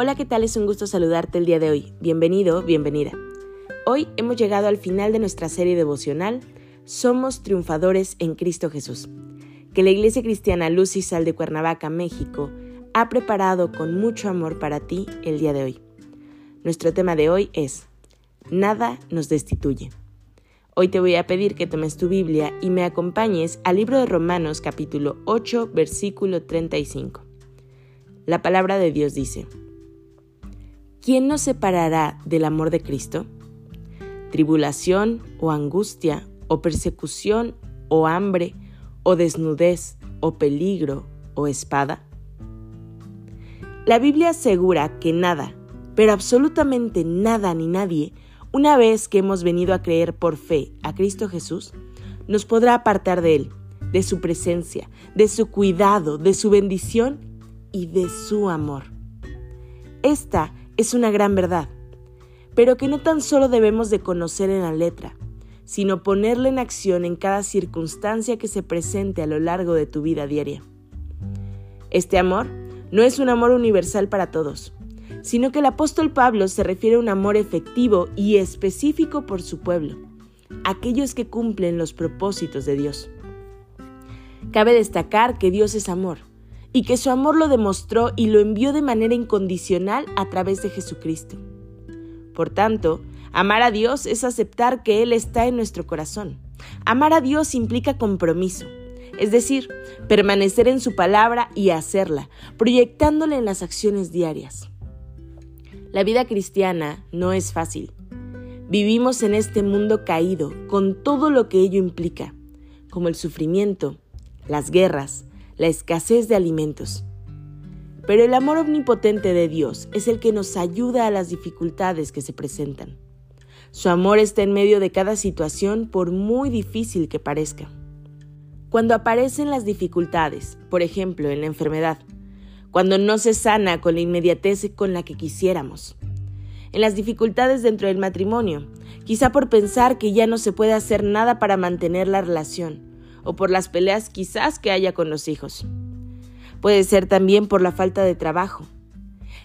Hola, ¿qué tal? Es un gusto saludarte el día de hoy. Bienvenido, bienvenida. Hoy hemos llegado al final de nuestra serie devocional Somos triunfadores en Cristo Jesús, que la Iglesia Cristiana Luz y Sal de Cuernavaca, México, ha preparado con mucho amor para ti el día de hoy. Nuestro tema de hoy es Nada nos destituye. Hoy te voy a pedir que tomes tu Biblia y me acompañes al libro de Romanos capítulo 8 versículo 35. La palabra de Dios dice, ¿quién nos separará del amor de Cristo? ¿Tribulación o angustia o persecución o hambre o desnudez o peligro o espada? La Biblia asegura que nada, pero absolutamente nada ni nadie, una vez que hemos venido a creer por fe a Cristo Jesús, nos podrá apartar de Él, de su presencia, de su cuidado, de su bendición y de su amor. Esta es una gran verdad, pero que no tan solo debemos de conocer en la letra, sino ponerla en acción en cada circunstancia que se presente a lo largo de tu vida diaria. Este amor no es un amor universal para todos, sino que el apóstol Pablo se refiere a un amor efectivo y específico por su pueblo, aquellos que cumplen los propósitos de Dios. Cabe destacar que Dios es amor y que su amor lo demostró y lo envió de manera incondicional a través de Jesucristo. Por tanto, amar a Dios es aceptar que Él está en nuestro corazón. Amar a Dios implica compromiso, es decir, permanecer en su palabra y hacerla, proyectándole en las acciones diarias. La vida cristiana no es fácil. Vivimos en este mundo caído, con todo lo que ello implica, como el sufrimiento, las guerras, la escasez de alimentos. Pero el amor omnipotente de Dios es el que nos ayuda a las dificultades que se presentan. Su amor está en medio de cada situación por muy difícil que parezca. Cuando aparecen las dificultades, por ejemplo en la enfermedad, cuando no se sana con la inmediatez con la que quisiéramos, en las dificultades dentro del matrimonio, quizá por pensar que ya no se puede hacer nada para mantener la relación, o por las peleas quizás que haya con los hijos. Puede ser también por la falta de trabajo.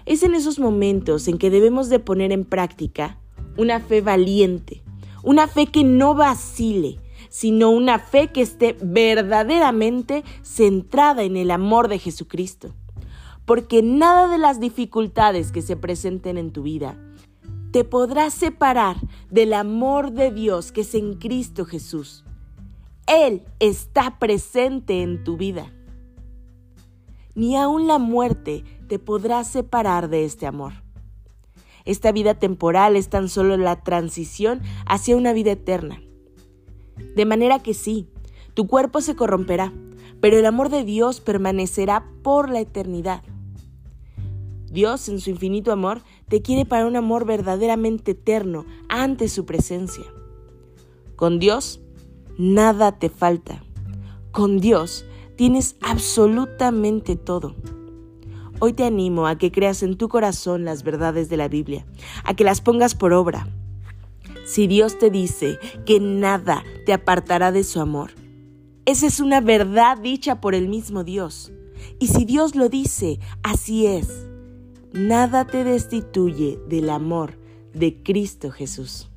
Es en esos momentos en que debemos de poner en práctica una fe valiente, una fe que no vacile, sino una fe que esté verdaderamente centrada en el amor de Jesucristo. Porque nada de las dificultades que se presenten en tu vida te podrá separar del amor de Dios que es en Cristo Jesús. Él está presente en tu vida. Ni aun la muerte te podrá separar de este amor. Esta vida temporal es tan solo la transición hacia una vida eterna. De manera que sí, tu cuerpo se corromperá, pero el amor de Dios permanecerá por la eternidad. Dios, en su infinito amor, te quiere para un amor verdaderamente eterno ante su presencia. Con Dios nada te falta. Con Dios tienes absolutamente todo. Hoy te animo a que creas en tu corazón las verdades de la Biblia, a que las pongas por obra. Si Dios te dice que nada te apartará de su amor, esa es una verdad dicha por el mismo Dios. Y si Dios lo dice, así es. Nada te destituye del amor de Cristo Jesús.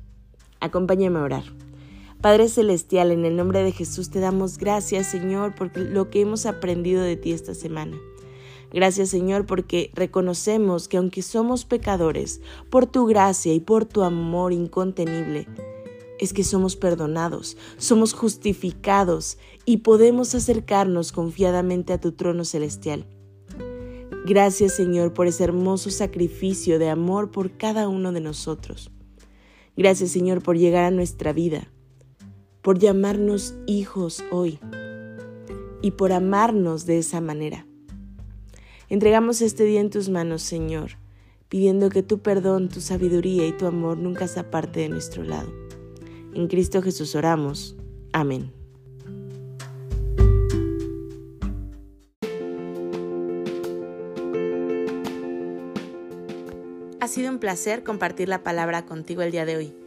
Acompáñame a orar. Padre Celestial, en el nombre de Jesús te damos gracias, Señor, por lo que hemos aprendido de ti esta semana. Gracias, Señor, porque reconocemos que aunque somos pecadores, por tu gracia y por tu amor incontenible, es que somos perdonados, somos justificados y podemos acercarnos confiadamente a tu trono celestial. Gracias Señor por ese hermoso sacrificio de amor por cada uno de nosotros. Gracias Señor por llegar a nuestra vida por llamarnos hijos hoy y por amarnos de esa manera. Entregamos este día en tus manos, Señor, pidiendo que tu perdón, tu sabiduría y tu amor nunca se aparte de nuestro lado. En Cristo Jesús oramos. Amén. Ha sido un placer compartir la palabra contigo el día de hoy.